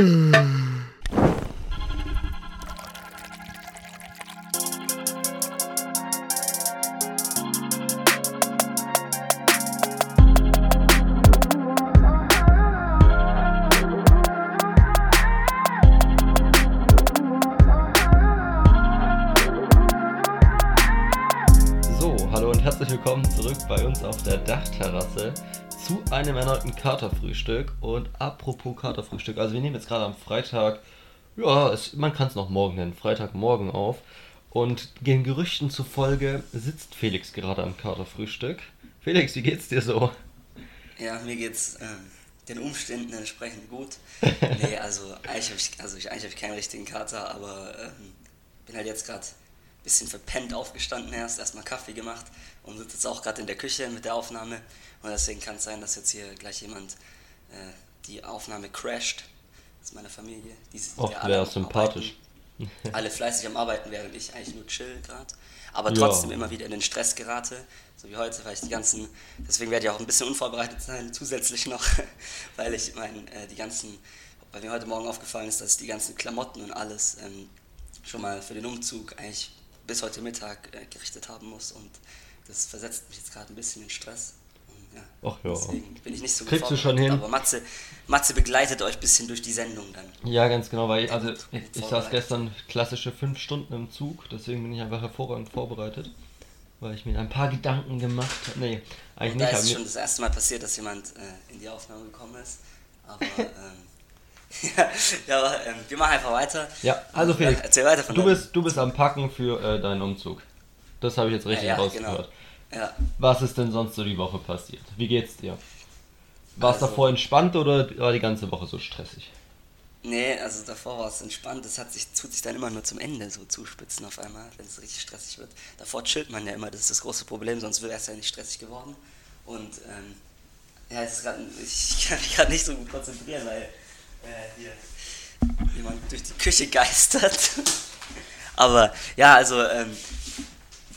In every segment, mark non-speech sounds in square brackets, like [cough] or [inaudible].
Mmm. Einem erneuten Katerfrühstück. Und apropos Katerfrühstück, also wir nehmen jetzt gerade am Freitag, ja, es, man kann es noch morgen nennen, Freitagmorgen auf. Und den Gerüchten zufolge sitzt Felix gerade am Katerfrühstück. Felix, wie geht's dir so? Ja, mir geht's ähm, den Umständen entsprechend gut. [laughs] nee, also eigentlich habe ich, also ich, hab ich keinen richtigen Kater, aber ähm, bin halt jetzt gerade bisschen verpennt aufgestanden erst, erstmal Kaffee gemacht und sitze jetzt auch gerade in der Küche mit der Aufnahme. Und deswegen kann es sein, dass jetzt hier gleich jemand äh, die Aufnahme crasht. Das ist meine Familie. Die sind Och, ja alle sympathisch. Arbeiten. Alle fleißig am Arbeiten, während ich eigentlich nur chill gerade. Aber Ja. trotzdem immer wieder in den Stress gerate. So wie heute, weil ich die ganzen, deswegen werde ich auch ein bisschen unvorbereitet sein, [laughs] zusätzlich noch, [laughs] weil ich mein, äh, die ganzen, weil mir heute Morgen aufgefallen ist, dass ich die ganzen Klamotten und alles ähm, schon mal für den Umzug eigentlich bis heute Mittag äh, gerichtet haben muss und das versetzt mich jetzt gerade ein bisschen in Stress. Und, ja, Ach ja. Deswegen bin ich nicht so gut Kriegst du schon hin. Aber Matze, Matze begleitet euch ein bisschen durch die Sendung dann. Ja, ganz genau, weil ich, also ich, ich saß gestern klassische fünf Stunden im Zug, deswegen bin ich einfach hervorragend vorbereitet. Weil ich mir ein paar Gedanken gemacht habe. Nee, eigentlich Und da nicht. ist aber mir- schon das erste Mal passiert, dass jemand äh, in die Aufnahme gekommen ist. Aber, [laughs] ähm, [laughs] ja, ja, aber ähm, wir machen einfach weiter. Ja, also Felix, erzähl weiter von du deinem- bist, du bist am Packen für äh, deinen Umzug. Das habe ich jetzt richtig ja, ja, rausgehört. Genau. Ja, Was ist denn sonst so die Woche passiert? Wie geht's dir? War es Also- davor entspannt oder war die ganze Woche so stressig? nee, also davor war es entspannt. Das hat sich, tut sich dann immer nur zum Ende so zuspitzen auf einmal, wenn es richtig stressig wird. Davor chillt man ja immer, das ist das große Problem, sonst wäre es ja nicht stressig geworden. Und ähm, ja, es ist grad, ich [laughs] kann mich gerade nicht so gut konzentrieren, weil äh, hier jemand durch die Küche geistert. [laughs] Aber ja, also ähm,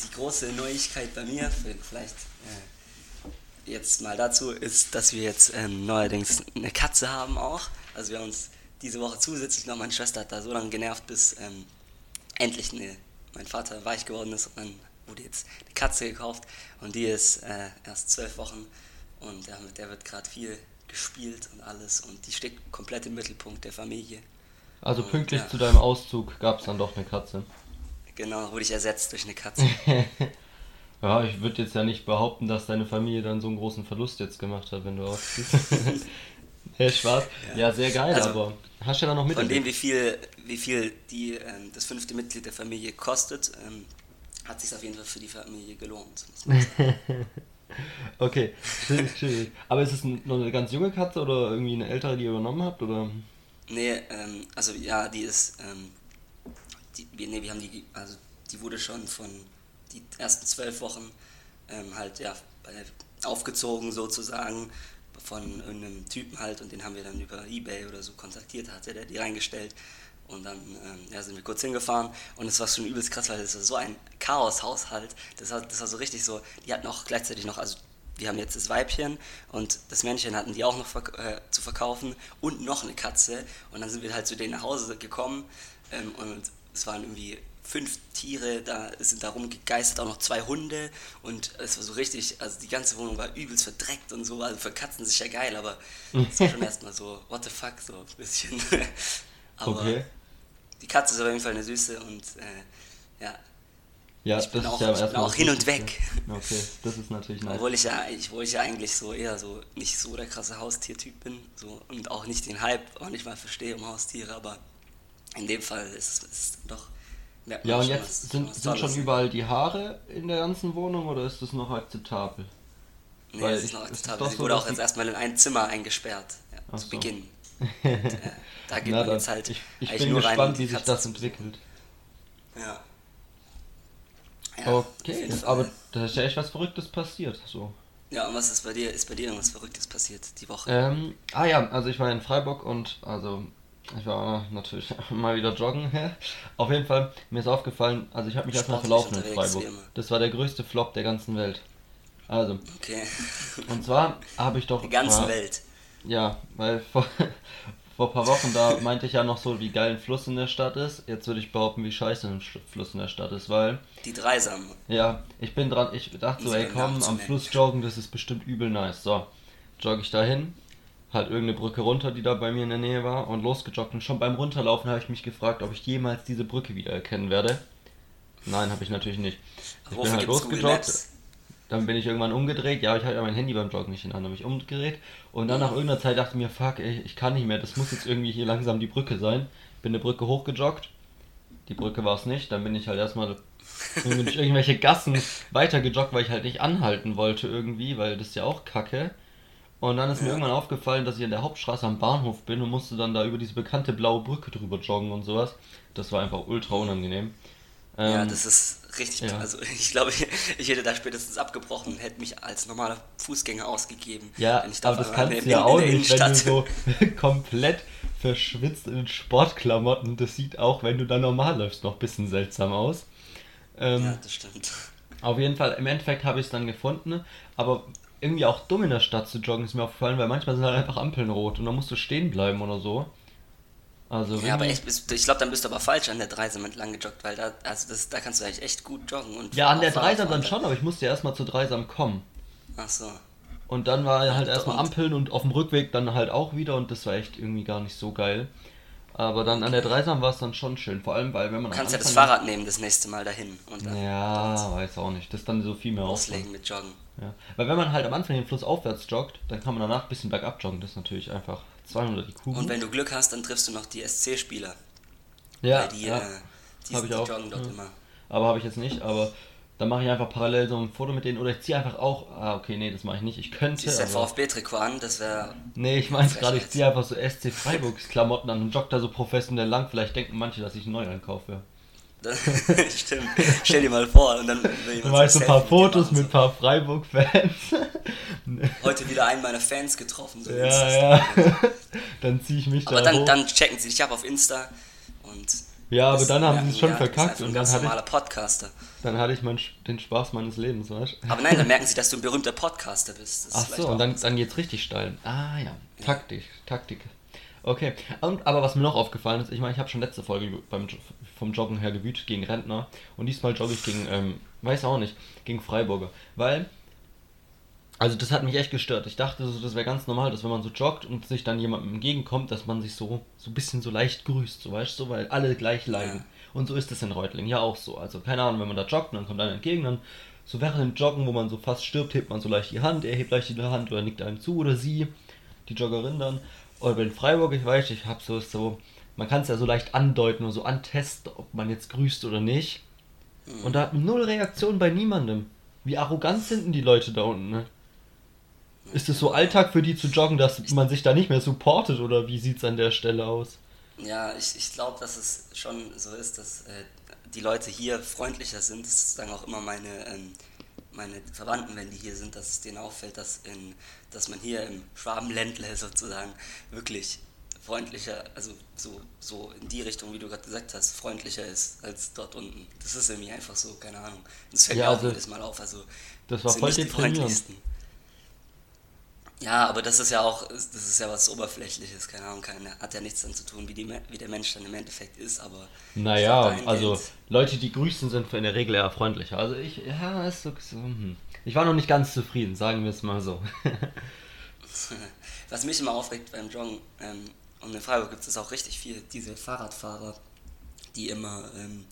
die große Neuigkeit bei mir, vielleicht äh, jetzt mal dazu, ist, dass wir jetzt ähm, neuerdings eine Katze haben auch. Also wir haben uns diese Woche zusätzlich noch, meine Schwester hat da so lange genervt, bis ähm, endlich eine, mein Vater weich geworden ist und dann wurde jetzt eine Katze gekauft und die ist äh, erst zwölf Wochen und ja, der wird gerade viel gespielt und alles und die steht komplett im Mittelpunkt der Familie. Also Und, pünktlich ja. zu deinem Auszug gab es dann doch eine Katze. Genau, wurde ich ersetzt durch eine Katze. [laughs] Ja, ich würde jetzt ja nicht behaupten, dass deine Familie dann so einen großen Verlust jetzt gemacht hat, wenn du ausziehst. [laughs] hey, Spaß. Ja. sehr geil, Also, aber hast du ja da noch mit? Von dem, wie viel, wie viel die, ähm, das fünfte Mitglied der Familie kostet, ähm, hat sich auf jeden Fall für die Familie gelohnt. [laughs] Okay, chill, chill. Aber ist es noch eine ganz junge Katze oder irgendwie eine ältere, die ihr übernommen habt? Oder? nee, ähm, also ja, die ist, ähm, die, wir, nee, wir haben die, also die wurde schon von die ersten zwölf Wochen ähm, halt ja aufgezogen sozusagen von irgendeinem Typen halt und den haben wir dann über Ebay oder so kontaktiert, hatte der die reingestellt und dann ähm, ja, sind wir kurz hingefahren und es war schon übelst krass, weil das war so ein Chaos-Haushalt, das war, das war so richtig so, die hatten auch gleichzeitig noch, also wir haben jetzt das Weibchen und das Männchen hatten die auch noch verk äh, zu verkaufen und noch eine Katze und dann sind wir halt zu denen nach Hause gekommen ähm, und es waren irgendwie fünf Tiere, da sind da rumgegeistert, auch noch zwei Hunde und es war so richtig, also die ganze Wohnung war übelst verdreckt und so, also für Katzen sicher geil, aber es war [laughs] schon erstmal so, what the fuck, so ein bisschen. [laughs] aber Okay. Die Katze ist auf jeden Fall eine Süße und äh, ja, Ja, Ich bin das auch- ist ja ich bin auch das hin und weg. Okay, das ist natürlich nice. Obwohl ich ja, ich, obwohl ich ja eigentlich so eher so nicht so der krasse Haustiertyp bin so, und auch nicht den Hype auch nicht mal verstehe um Haustiere, aber in dem Fall ist es ist doch. merkt Ja, und schon jetzt was- sind, was sind schon überall die Haare in der ganzen Wohnung oder ist das noch akzeptabel? Nee, weil es ist ich- noch ist akzeptabel. doch Sie so, wurde auch jetzt erstmal in ein Zimmer eingesperrt, ja, zu so. Beginn. Und, äh, da geht man jetzt halt ich, ich bin gespannt, wie sich das entwickelt. Ja. Ja, okay, aber da ist ja echt was Verrücktes passiert. So. Ja, und was ist bei dir? Ist bei dir irgendwas Verrücktes passiert die Woche? Ähm, ah ja, also ich war in Freiburg und also ich war natürlich [laughs] mal wieder joggen. [laughs] Auf jeden Fall, mir ist aufgefallen, also ich habe mich erstmal verlaufen in Freiburg. Das war der größte Flop der ganzen Welt. Also, Okay. und zwar habe ich doch. [laughs] Die ganze ja, Welt. Ja, weil vor, [laughs] vor ein paar Wochen, da meinte ich ja noch so, wie geil ein Fluss in der Stadt ist. Jetzt würde ich behaupten, wie scheiße ein Fluss in der Stadt ist, weil. Die Dreisam. Ja, ich bin dran, ich dachte so, ey komm, am Fluss joggen, das ist bestimmt übel nice. So, jogge ich dahin, halt irgendeine Brücke runter, die da bei mir in der Nähe war und losgejoggt. Und schon beim Runterlaufen habe ich mich gefragt, ob ich jemals diese Brücke wieder erkennen werde. Nein, habe ich natürlich nicht. Ich bin halt losgejoggt. Dann bin ich irgendwann umgedreht. Ja, ich hatte ja mein Handy beim Joggen nicht in der Hand, habe ich umgedreht. Und dann nach irgendeiner Zeit dachte ich mir, fuck, ey, ich kann nicht mehr. Das muss jetzt irgendwie hier langsam die Brücke sein. Bin eine Brücke hochgejoggt. Die Brücke war es nicht. Dann bin ich halt erstmal durch [laughs] irgendwelche Gassen weitergejoggt, weil ich halt nicht anhalten wollte irgendwie, weil das ist ja auch kacke. Und dann ist mir irgendwann aufgefallen, dass ich an der Hauptstraße am Bahnhof bin und musste dann da über diese bekannte blaue Brücke drüber joggen und sowas. Das war einfach ultra unangenehm. Ähm, ja, das ist richtig. Ja. Also [laughs] ich glaube, ich hätte da spätestens abgebrochen und hätte mich als normaler Fußgänger ausgegeben. Ja, aber das kannst du ja auch nicht, wenn du so [laughs] komplett verschwitzt in Sportklamotten. Das sieht auch, wenn du da normal läufst, noch ein bisschen seltsam aus. Ähm, ja, das stimmt. Auf jeden Fall, im Endeffekt habe ich es dann gefunden, aber irgendwie auch dumm in der Stadt zu joggen ist mir aufgefallen, weil manchmal sind halt einfach Ampeln rot und dann musst du stehen bleiben oder so. Also ja, aber echt, ich glaube, dann bist du aber falsch an der Dreisam entlang gejoggt, weil da, also das, da kannst du eigentlich echt gut joggen. Und ja, an der Dreisam dann schon, aber ich musste ja erstmal zur Dreisam kommen. Ach so. Und dann war ja, halt erstmal Ampeln und auf dem Rückweg dann halt auch wieder und das war echt irgendwie gar nicht so geil. Aber dann an der Dreisam war es dann schon schön, vor allem weil wenn man. Du kannst ja das Fahrrad nehmen das nächste Mal dahin. Und dann ja, weiß auch nicht. Das ist dann so viel mehr Auslegen mit Joggen. Ja. Weil wenn man halt am Anfang den Fluss aufwärts joggt, dann kann man danach ein bisschen bergab joggen. Das ist natürlich einfach 200 die Kugel. Und wenn du Glück hast, dann triffst du noch die SC-Spieler. Ja, die, ja. Äh, die, hab ich auch. joggen dort ja. immer. Aber habe ich jetzt nicht, aber dann mache ich einfach parallel so ein Foto mit denen oder ich ziehe einfach auch. Ah, okay, nee, das mache ich nicht. Ich könnte. Ziehst du VfB-Trikot an, das wäre. Nee, ich meine gerade, ich ziehe einfach so SC Freiburgs Klamotten an und jogge da so professionell lang. Vielleicht denken manche, dass ich neu einkaufe. [laughs] Stimmt. Stell dir mal vor. Und dann ich so ein paar Fotos mit ein paar Freiburg-Fans. [laughs] Heute wieder einen meiner Fans getroffen. So ja, ja. [laughs] dann ziehe ich mich aber da dann, hoch. dann checken sie dich ab auf Insta und Ja, aber dann haben sie es schon ja, verkackt ist einfach und ein dann ganz hatte, normaler ich, Podcaster. dann hatte ich mein, den Spaß meines Lebens, weißt du? Aber nein, dann merken sie, dass du ein berühmter Podcaster bist. Das Ach so, und dann, dann geht's richtig steil. Ah ja, Taktik, Taktik. Okay, und, aber was mir noch aufgefallen ist, ich meine, ich habe schon letzte Folge beim, vom Joggen her gewütet gegen Rentner und diesmal jogge ich gegen, ähm, weiß auch nicht, gegen Freiburger. Weil, also das hat mich echt gestört. Ich dachte, so, das wäre ganz normal, dass wenn man so joggt und sich dann jemandem entgegenkommt, dass man sich so so ein bisschen so leicht grüßt, so weißt du, so, weil alle gleich leiden. Und so ist es in Reutling ja auch so. Also keine Ahnung, wenn man da joggt und dann kommt einer entgegen, dann so während dem Joggen, wo man so fast stirbt, hebt man so leicht die Hand, er hebt leicht die Hand oder nickt einem zu oder sie, die Joggerin dann. Bei den Freiburg, ich weiß, ich hab so, so, man kann es ja so leicht andeuten oder so antesten, ob man jetzt grüßt oder nicht. Und da null Reaktion bei niemandem. Wie arrogant sind denn die Leute da unten, ne? Ist es so Alltag für die zu joggen, dass man sich da nicht mehr supportet oder wie sieht's an der Stelle aus? Ja, ich, ich glaube, dass es schon so ist, dass äh, die Leute hier freundlicher sind. Das sagen auch immer meine, ähm, meine Verwandten, wenn die hier sind, dass es denen auffällt, dass, in, dass man hier im Schwabenländle sozusagen wirklich freundlicher, also so, so in die Richtung, wie du gerade gesagt hast, freundlicher ist als dort unten. Das ist irgendwie einfach so, keine Ahnung. Das fällt Ja, mir auch also, jedes Mal auf. Also, Das war voll deprimierend. Ja, aber das ist ja auch, das ist ja was Oberflächliches, keine Ahnung, keine, hat ja nichts damit zu tun, wie, die, wie der Mensch dann im Endeffekt ist, aber... Naja, also Leute, die grüßen, sind in der Regel eher freundlicher. Also ich, ja, ist so, so hm. Ich war noch nicht ganz zufrieden, sagen wir es mal so. [laughs] Was mich immer aufregt beim Joggen, ähm, und in Freiburg gibt es auch richtig viel, diese Fahrradfahrer, die immer, ähm,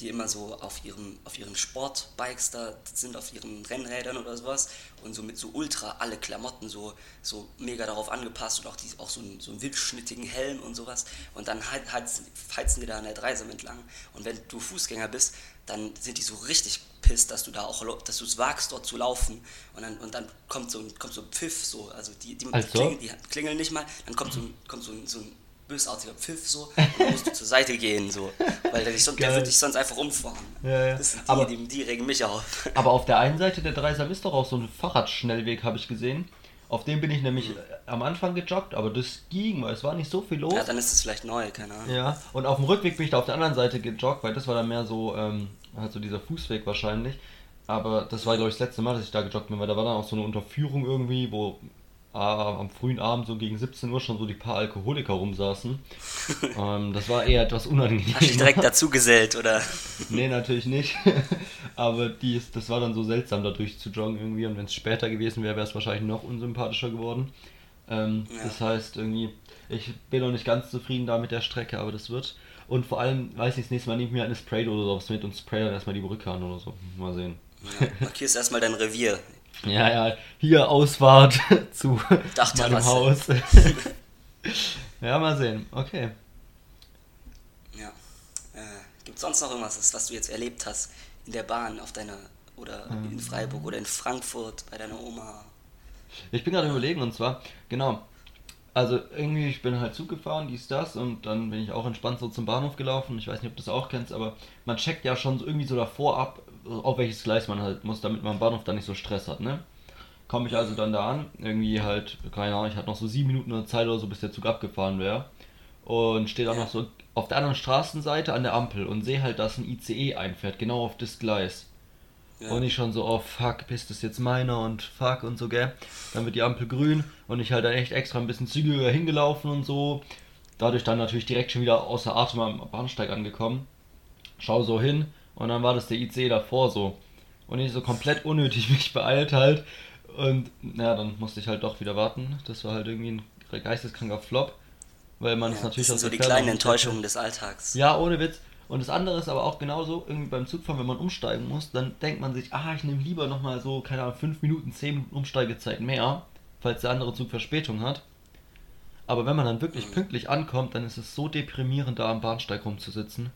die immer so auf ihren, auf ihren Sportbikes da sind, auf ihren Rennrädern oder sowas und so mit so ultra alle Klamotten so, so mega darauf angepasst und auch, die, auch so, einen, so einen wildschnittigen Helm und sowas. Und dann halt, heizen, heizen die da an der Dreisam entlang. Und wenn du Fußgänger bist, dann sind die so richtig pisst, dass du da auch, dass du es wagst, dort zu laufen. Und dann, und dann kommt so ein, kommt so ein Pfiff so, also die, die, Also? klingeln, die klingeln nicht mal, dann kommt so ein, kommt so ein, so ein bösartiger Pfiff so [laughs] und dann musst du zur Seite gehen so, weil der, dich sonst, der wird dich sonst einfach umfahren. Ja, ja. Das sind die, Aber- die, die regen mich auf. [laughs] Aber auf der einen Seite der Dreisam ist doch auch so ein Fahrradschnellweg, habe ich gesehen. Auf dem bin ich nämlich äh, am Anfang gejoggt, aber das ging, weil es war nicht so viel los. Ja, dann ist es vielleicht neu, keine Ahnung. Ja, und auf dem Rückweg bin ich da auf der anderen Seite gejoggt, weil das war dann mehr so, ähm, halt so dieser Fußweg wahrscheinlich. Aber das war, glaube ich, das letzte Mal, dass ich da gejoggt bin, weil da war dann auch so eine Unterführung irgendwie, wo am frühen Abend so gegen 17 Uhr schon so die paar Alkoholiker rumsaßen. [laughs] ähm, das war eher etwas unangenehm. Hast du dich direkt dazu gesellt, oder? nee, natürlich nicht. [laughs] Aber die ist, das war dann so seltsam, da durchzujoggen irgendwie. Und wenn es später gewesen wäre, wäre es wahrscheinlich noch unsympathischer geworden. Ähm, ja. Das heißt, irgendwie, ich bin noch nicht ganz zufrieden da mit der Strecke, aber das wird. Und vor allem, weiß ich, das nächste Mal nehme ich mir eine Spray oder sowas mit und spray dann erstmal die Brücke an oder so. Mal sehen. Ja, markierst erstmal dein Revier. Ja, ja, hier Ausfahrt [laughs] zu meinem Haus. [laughs] ja, mal sehen. Okay. Ja. Äh, Gibt es sonst noch irgendwas, was du jetzt erlebt hast in der Bahn auf deiner oder in ähm. Freiburg oder in Frankfurt bei deiner Oma? Ich bin gerade überlegen und zwar, genau, also irgendwie, ich bin halt Zug gefahren, dies, das und dann bin ich auch entspannt so zum Bahnhof gelaufen. Ich weiß nicht, ob du das auch kennst, aber man checkt ja schon so irgendwie so davor ab, auf welches Gleis man halt muss, damit man am Bahnhof dann nicht so Stress hat, ne? Komme ich also dann da an, irgendwie halt, keine Ahnung, ich hatte noch so sieben Minuten Zeit oder so, bis der Zug abgefahren wäre. Und stehe dann noch so auf der anderen Straßenseite an der Ampel und sehe halt, dass ein ICE einfährt, genau auf das Gleis. Ja. Und ich schon so, oh fuck, bist das jetzt meiner und fuck und so, gell? Dann wird die Ampel grün und ich halt dann echt extra ein bisschen zügiger hingelaufen und so. Dadurch dann natürlich direkt schon wieder außer Atem am Bahnsteig angekommen. Schau so hin und dann war das der IC davor so. Und ich so komplett unnötig [laughs] mich beeilt halt. Und naja, dann musste ich halt doch wieder warten. Das war halt irgendwie ein geisteskranker Flop. Weil man ja, es natürlich das sind so die kleinen Enttäuschungen des Alltags. Ja, ohne Witz. Und das andere ist aber auch genauso, irgendwie beim Zugfahren, wenn man umsteigen muss, dann denkt man sich, ah, ich nehme lieber nochmal so, keine Ahnung, 5 Minuten, 10 Minuten Umsteigezeit mehr, falls der andere Zug Verspätung hat. Aber wenn man dann wirklich mhm. pünktlich ankommt, dann ist es so deprimierend, da am Bahnsteig rumzusitzen.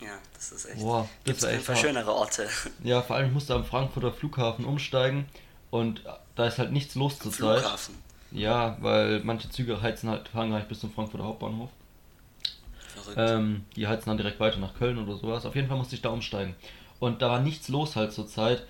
Ja, das ist echt. Boah, das Gibt es schönere Orte. Ja, vor allem ich musste am Frankfurter Flughafen umsteigen und da ist halt nichts los zur Zeit. Flughafen? Ja, weil manche Züge heizen halt, fahren gar nicht bis zum Frankfurter Hauptbahnhof. Ähm, die heizen dann direkt weiter nach Köln oder sowas. Auf jeden Fall musste ich da umsteigen. Und da war nichts los halt zur Zeit.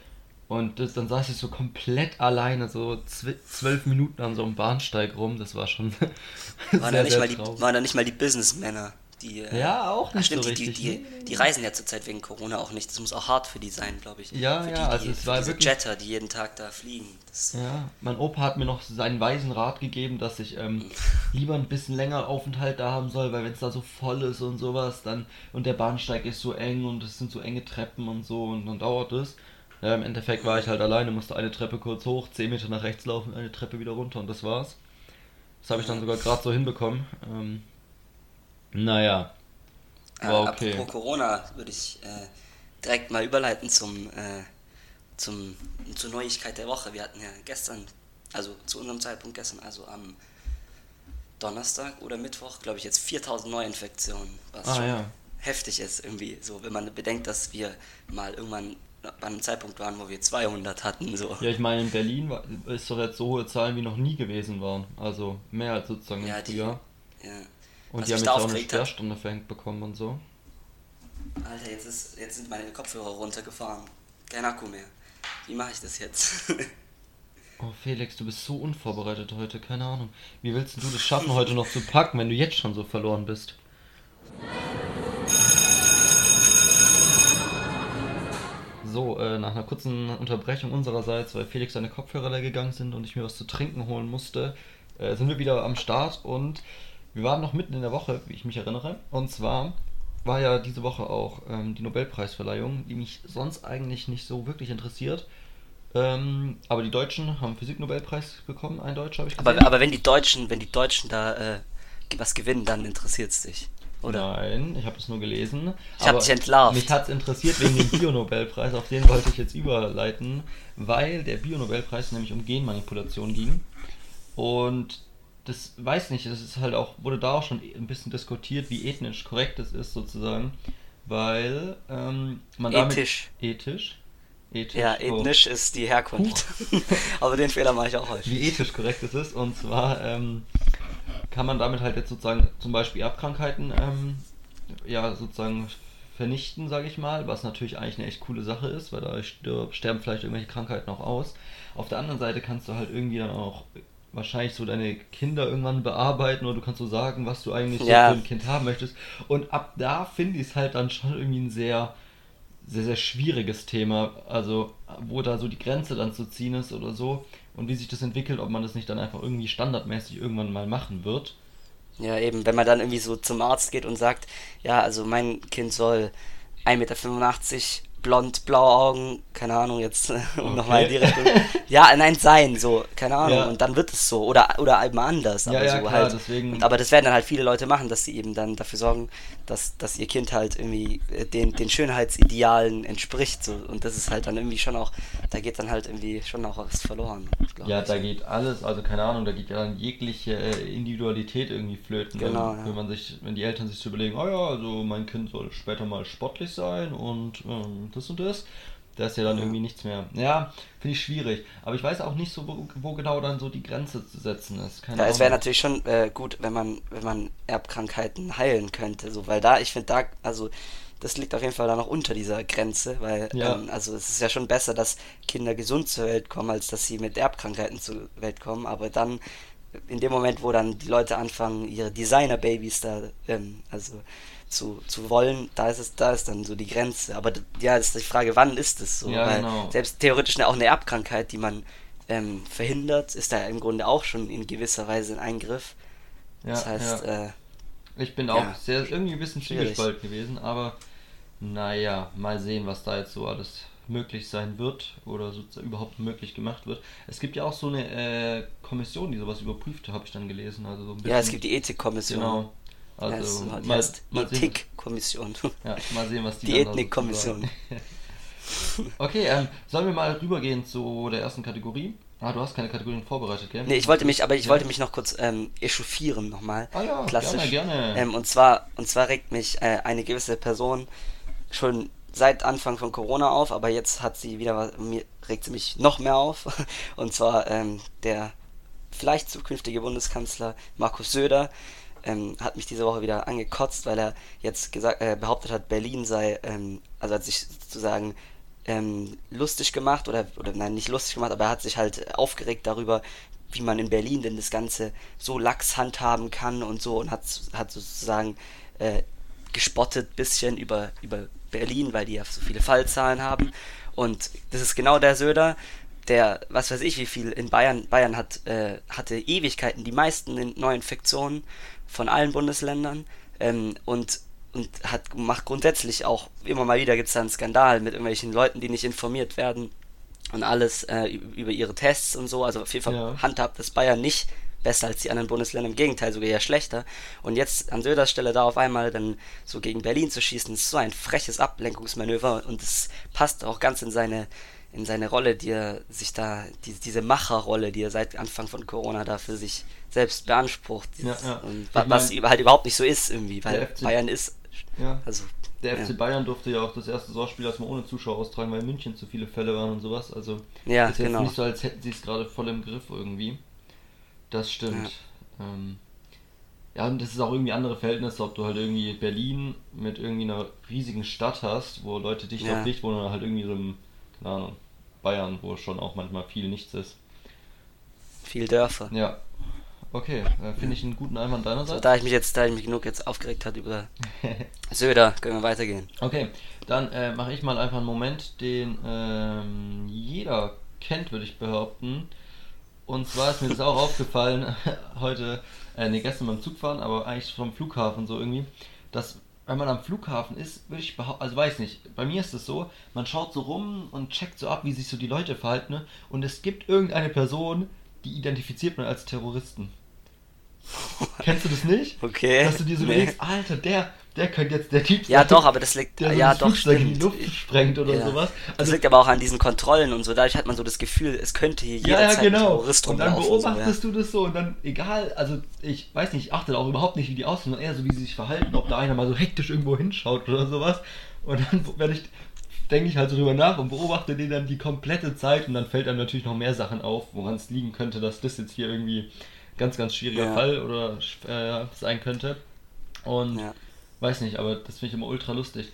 Und das, dann saß ich so komplett alleine, so zwölf Minuten an so einem Bahnsteig rum. Das war schon. [laughs] waren, sehr, da nicht mal die, waren da nicht mal die Businessmänner? Die, äh, ja, auch nicht stimmt, so die, richtig. Die, die, die, reisen ja zurzeit wegen Corona auch nicht. Das muss auch hart für die sein, glaube ich. Ja, für ja, also es war diese wirklich... Jetter, die jeden Tag da fliegen. Das ja, mein Opa hat mir noch seinen weisen Rat gegeben, dass ich ähm, [laughs] lieber ein bisschen länger Aufenthalt da haben soll, weil wenn es da so voll ist und sowas, dann und der Bahnsteig ist so eng und es sind so enge Treppen und so und dann dauert es. Ja, Im Endeffekt war ich halt alleine, musste eine Treppe kurz hoch, 10 Meter nach rechts laufen, eine Treppe wieder runter und das war's. Das habe ich dann sogar gerade so hinbekommen. Ähm, naja, äh, wow, okay. Apropos Corona würde ich äh, direkt mal überleiten zum, äh, zum, zur Neuigkeit der Woche. Wir hatten ja gestern, also zu unserem Zeitpunkt gestern, also am Donnerstag oder Mittwoch, glaube ich, jetzt 4000 Neuinfektionen, was ah, schon ja. heftig ist irgendwie. So, wenn man bedenkt, dass wir mal irgendwann bei einem Zeitpunkt waren, wo wir 200 hatten. So. Ja, ich meine, in Berlin war, ist doch jetzt so hohe Zahlen wie noch nie gewesen waren. Also mehr als sozusagen ja, im Frühjahr. Die, ja. Und Was die haben jetzt auch eine Sperrstunde verhängt bekommen und so. Alter, jetzt, ist, jetzt sind meine Kopfhörer runtergefahren. Kein Akku mehr. Wie mache ich das jetzt? [laughs] oh Felix, du bist so unvorbereitet heute, keine Ahnung. Wie willst du das schaffen, heute noch zu packen, wenn du jetzt schon so verloren bist? So, äh, nach einer kurzen Unterbrechung unsererseits, weil Felix seine Kopfhörer leer gegangen sind und ich mir was zu trinken holen musste, äh, sind wir wieder am Start und wir waren noch mitten in der Woche, wie ich mich erinnere. Und zwar war ja diese Woche auch ähm, die Nobelpreisverleihung, die mich sonst eigentlich nicht so wirklich interessiert. Ähm, aber die Deutschen haben Physik-Nobelpreis bekommen, ein Deutscher habe ich gesehen. Aber, aber wenn die Deutschen, wenn die Deutschen da äh, was gewinnen, dann interessiert es dich. Oder? Nein, ich habe es nur gelesen. Ich habe dich entlarvt. Mich hat es interessiert wegen dem Bio-Nobelpreis, auf den wollte ich jetzt überleiten, weil der Bio-Nobelpreis nämlich um Genmanipulation ging. Und das weiß nicht, das ist halt auch, wurde da auch schon ein bisschen diskutiert, wie ethnisch korrekt es ist sozusagen, weil ähm, man ethisch. damit ethisch ethisch ja ethnisch oh. ist die Herkunft, [laughs] aber den Fehler mache ich auch häufig. Wie ethisch korrekt es ist und zwar ähm, kann man damit halt jetzt sozusagen zum Beispiel Erbkrankheiten ähm, ja sozusagen vernichten, sage ich mal, was natürlich eigentlich eine echt coole Sache ist, weil da sterben vielleicht irgendwelche Krankheiten auch aus. Auf der anderen Seite kannst du halt irgendwie dann auch wahrscheinlich so deine Kinder irgendwann bearbeiten oder du kannst so sagen, was du eigentlich ja. so für ein Kind haben möchtest. Und ab da finde ich es halt dann schon irgendwie ein sehr, sehr, sehr schwieriges Thema. Also, wo da so die Grenze dann zu ziehen ist oder so. und wie sich das entwickelt, ob man das nicht dann einfach irgendwie standardmäßig irgendwann mal machen wird. Ja, eben, wenn man dann irgendwie so zum Arzt geht und sagt, ja, also mein Kind soll 1,85 Meter blond, blaue Augen, keine Ahnung, jetzt [laughs] um okay. nochmal in die Richtung. Ja, nein, sein, so, keine Ahnung, ja. und dann wird es so. Oder, oder eben anders. Aber ja, ja, so klar, halt. deswegen. Aber das werden dann halt viele Leute machen, dass sie eben dann dafür sorgen, dass, dass ihr Kind halt irgendwie äh, den, den Schönheitsidealen entspricht. So. Und das ist halt dann irgendwie schon auch, da geht dann halt irgendwie schon auch was verloren. Ja, ich. da geht alles, also keine Ahnung, da geht ja dann jegliche äh, Individualität irgendwie flöten. Genau, wenn, ja. wenn man sich, wenn die Eltern sich so überlegen, oh ja, also mein Kind soll später mal sportlich sein und ähm, das und das. Da ist ja dann Ja. irgendwie nichts mehr. Ja, finde ich schwierig. Aber ich weiß auch nicht so, wo, wo genau dann so die Grenze zu setzen ist. Keine Ja, es wäre natürlich schon äh, gut, wenn man, wenn man Erbkrankheiten heilen könnte, so, weil da, ich finde da, also das liegt auf jeden Fall da noch unter dieser Grenze, weil, Ja. ähm, also es ist ja schon besser, dass Kinder gesund zur Welt kommen, als dass sie mit Erbkrankheiten zur Welt kommen, aber dann, in dem Moment, wo dann die Leute anfangen, ihre Designer-Babys da, ähm, also zu, zu wollen, da ist es, da ist dann so die Grenze. Aber ja, ist die Frage, wann ist es so? Ja, weil genau. selbst theoretisch auch eine Erbkrankheit, die man ähm, verhindert, ist da im Grunde auch schon in gewisser Weise ein Eingriff. ja, das heißt, ja. äh, Ich bin auch sehr irgendwie ein bisschen zwiegespalten gewesen, aber naja, mal sehen, was da jetzt so alles möglich sein wird oder so überhaupt möglich gemacht wird. Es gibt ja auch so eine äh, Kommission, die sowas überprüft, habe ich dann gelesen. Also so ein bisschen, ja, es gibt die Ethikkommission. Genau. Ja, Also die mal, mal, sehen, Ethikkommission. ja, mal sehen, was die, Die Ethnikkommission. [laughs] Okay, ähm, sollen wir mal rübergehen zu der ersten Kategorie? Ah, du hast keine Kategorien vorbereitet, gell? Nee, ich wollte mich, aber ich Ja. wollte mich noch kurz ähm, echauffieren nochmal. Ah ja, Klassisch. gerne, gerne. Ähm, und zwar, und zwar regt mich äh, eine gewisse Person schon seit Anfang von Corona auf, aber jetzt hat sie wieder was, mir regt sie mich noch mehr auf. [laughs] Und zwar ähm, der vielleicht zukünftige Bundeskanzler Markus Söder ähm, hat mich diese Woche wieder angekotzt, weil er jetzt gesagt, äh, behauptet hat, Berlin sei, ähm, also hat sich sozusagen ähm, lustig gemacht oder, oder nein, nicht lustig gemacht, aber er hat sich halt aufgeregt darüber, wie man in Berlin denn das Ganze so lax handhaben kann und so und hat, hat sozusagen äh, gespottet bisschen über, über Berlin, weil die ja so viele Fallzahlen haben. Und das ist genau der Söder, der, was weiß ich, wie viel in Bayern, Bayern hat, äh, hatte Ewigkeiten die meisten in- Neuinfektionen von allen Bundesländern ähm, und, und hat, macht grundsätzlich auch, immer mal wieder gibt es da einen Skandal mit irgendwelchen Leuten, die nicht informiert werden und alles äh, über ihre Tests und so. Also auf jeden Fall Ja. handhabt das Bayern nicht besser als die anderen Bundesländer, im Gegenteil sogar eher schlechter. Und jetzt an Söders Stelle da auf einmal dann so gegen Berlin zu schießen, ist so ein freches Ablenkungsmanöver und es passt auch ganz in seine in seine Rolle, die er sich da, die, diese Macherrolle, die er seit Anfang von Corona da für sich selbst beansprucht. Ja, ja. Und Ich wa- was mein, über- halt überhaupt nicht so ist irgendwie, weil der FC Bayern ist, Ja. also Der. FC Bayern durfte ja auch das erste Saisonspiel erstmal ohne Zuschauer austragen, weil in München zu viele Fälle waren und sowas. Also Ja, ist jetzt genau. nicht so, als hätten sie es gerade voll im Griff irgendwie. Das stimmt. Ähm, ja, und das ist auch irgendwie andere Verhältnisse, ob du halt irgendwie Berlin mit irgendwie einer riesigen Stadt hast, wo Leute dicht auf dicht wohnen, oder halt irgendwie so im, keine Ahnung, Bayern, wo schon auch manchmal viel nichts ist. viel Dörfer. Ja. Okay, äh, finde ich einen guten Einwand So, deinerseits. da ich mich jetzt, da ich mich genug jetzt aufgeregt hat über [laughs] Söder, können wir weitergehen. Okay, dann äh, mache ich mal einfach einen Moment, den ähm, jeder kennt, würde ich behaupten. Und zwar ist mir das auch [laughs] aufgefallen [laughs] heute, äh, nee, gestern beim Zugfahren, aber eigentlich vom Flughafen so irgendwie, dass wenn man am Flughafen ist, würde ich behaupten, also weiß nicht, bei mir ist es so, man schaut so rum und checkt so ab, wie sich so die Leute verhalten ne? und es gibt irgendeine Person, die identifiziert man als Terroristen. [laughs] Kennst du das nicht? Okay. Dass du dir so Nee. überlegst, Alter, der, der könnte jetzt der Typ Ja, sein, doch, aber das liegt, der so ja, das doch, Flugzeug in die stimmt. Luft sprengt oder Ja. sowas. Das Also, liegt aber auch an diesen Kontrollen und so. Dadurch hat man so das Gefühl, es könnte hier ja, ja, jederzeit ein genau. Terrorist Und dann beobachtest so, du das so und dann, egal, also ich weiß nicht, ich achte auch überhaupt nicht, wie die aussehen, sondern eher so, wie sie sich verhalten, ob da einer mal so hektisch irgendwo hinschaut oder sowas. Und dann [laughs] werde ich, denke ich halt so drüber nach und beobachte den dann die komplette Zeit und dann fällt einem natürlich noch mehr Sachen auf, woran es liegen könnte, dass das jetzt hier irgendwie ganz, ganz schwieriger Ja. Fall oder äh, sein könnte. Und Ja. Weiß nicht, aber das finde ich immer ultra lustig.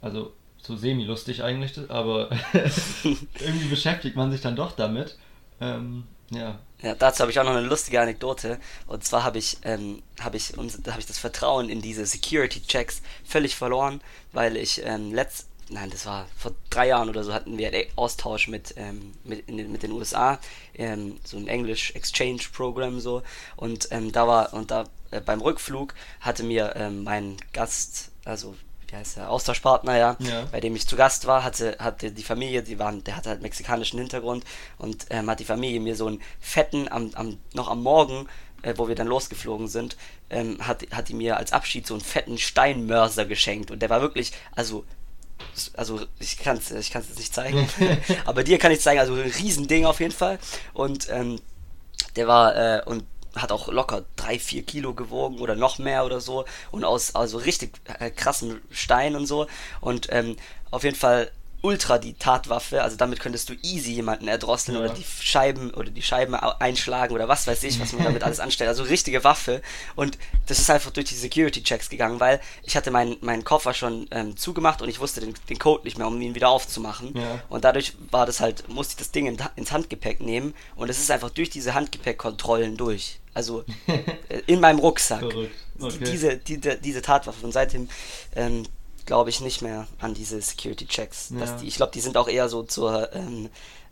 Also so semi-lustig eigentlich, aber [laughs] irgendwie beschäftigt man sich dann doch damit. Ähm, ja. Ja, dazu habe ich auch noch eine lustige Anekdote. Und zwar habe ich, ähm, habe ich, habe ich das Vertrauen in diese Security-Checks völlig verloren, weil ich ähm, letzt, nein, das war vor drei Jahren oder so, hatten wir einen Austausch mit, ähm, mit, in, mit den USA, ähm, so ein English Exchange Program so. Und ähm, da war, und da äh, beim Rückflug hatte mir ähm, mein Gast, also wie heißt der, Austauschpartner, ja, Ja. bei dem ich zu Gast war, hatte, hatte die Familie, die waren, der hatte halt mexikanischen Hintergrund und ähm, hat die Familie mir so einen fetten, am, am, noch am Morgen, äh, wo wir dann losgeflogen sind, ähm, hat, hat die mir als Abschied so einen fetten Steinmörser geschenkt und der war wirklich, also also ich kann es ich kann's jetzt nicht zeigen, [laughs] [laughs] aber dir kann ich zeigen, also ein Riesending auf jeden Fall. Und ähm, der war äh, und hat auch locker drei, vier Kilo gewogen oder noch mehr oder so. Und aus also richtig äh, krassen Stein und so. Und ähm, auf jeden Fall ultra die Tatwaffe, also damit könntest du easy jemanden erdrosseln Ja. oder die Scheiben oder die Scheiben einschlagen oder was weiß ich, was man damit [laughs] alles anstellt. Also richtige Waffe und das ist einfach durch die Security Checks gegangen, weil ich hatte meinen meinen Koffer schon ähm, zugemacht und ich wusste den, den Code nicht mehr, um ihn wieder aufzumachen. Ja. Und dadurch war das halt, musste ich das Ding in, ins Handgepäck nehmen und es ist einfach durch diese Handgepäckkontrollen durch. Also [laughs] äh, in meinem Rucksack. Die- Okay. Diese, diese, diese Tatwaffe. Und seitdem ähm, glaube ich nicht mehr an diese Security Checks. Ja. Die, ich glaube, die sind auch eher so zur ähm,